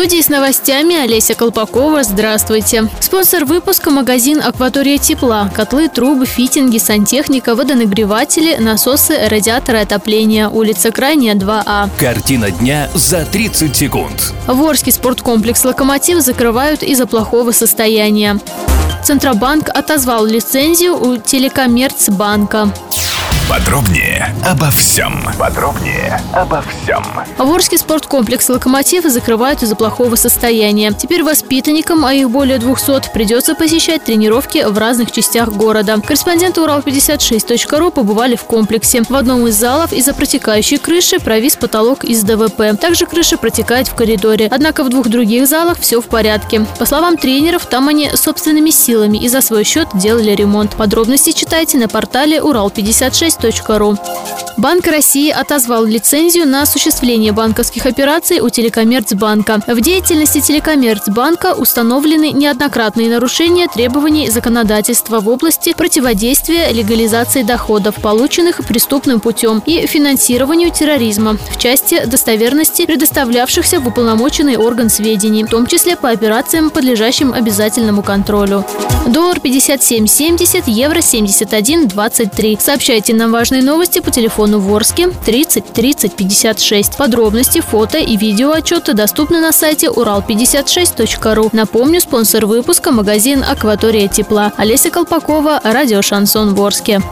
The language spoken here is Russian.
Студии с новостями Олеся Колпакова. Здравствуйте. Спонсор выпуска – магазин «Акватория тепла». Котлы, трубы, фитинги, сантехника, водонагреватели, насосы, радиаторы отопления. Улица Крайняя, 2А. Картина дня за 30 секунд. Ворский спорткомплекс «Локомотив» закрывают из-за плохого состояния. Центробанк отозвал лицензию у Телекоммерцбанка. Подробнее обо всем. Подробнее обо всем. Ворский спорткомплекс «Локомотив» закрывают из-за плохого состояния. Теперь воспитанникам, а их более 200, придется посещать тренировки в разных частях города. Корреспонденты Урал56.ру побывали в комплексе. В одном из залов из-за протекающей крыши провис потолок из ДВП. Также крыша протекает в коридоре. Однако в двух других залах все в порядке. По словам тренеров, там они собственными силами и за свой счет делали ремонт. Подробности читайте на портале Урал56 ру. Банк России отозвал лицензию на осуществление банковских операций у Телекоммерцбанка. В деятельности Телекоммерцбанка установлены неоднократные нарушения требований законодательства в области противодействия легализации доходов, полученных преступным путем, и финансированию терроризма в части достоверности предоставлявшихся в уполномоченный орган сведений, в том числе по операциям, подлежащим обязательному контролю. Доллар 57.70, евро 71.23. Сообщайте нам важные новости по телефону Ворске 30 30 56. Подробности, фото и видео отчеты доступны на сайте урал56.ру. Напомню, спонсор выпуска – магазин «Акватория тепла». Олеся Колпакова, радио «Шансон Ворске».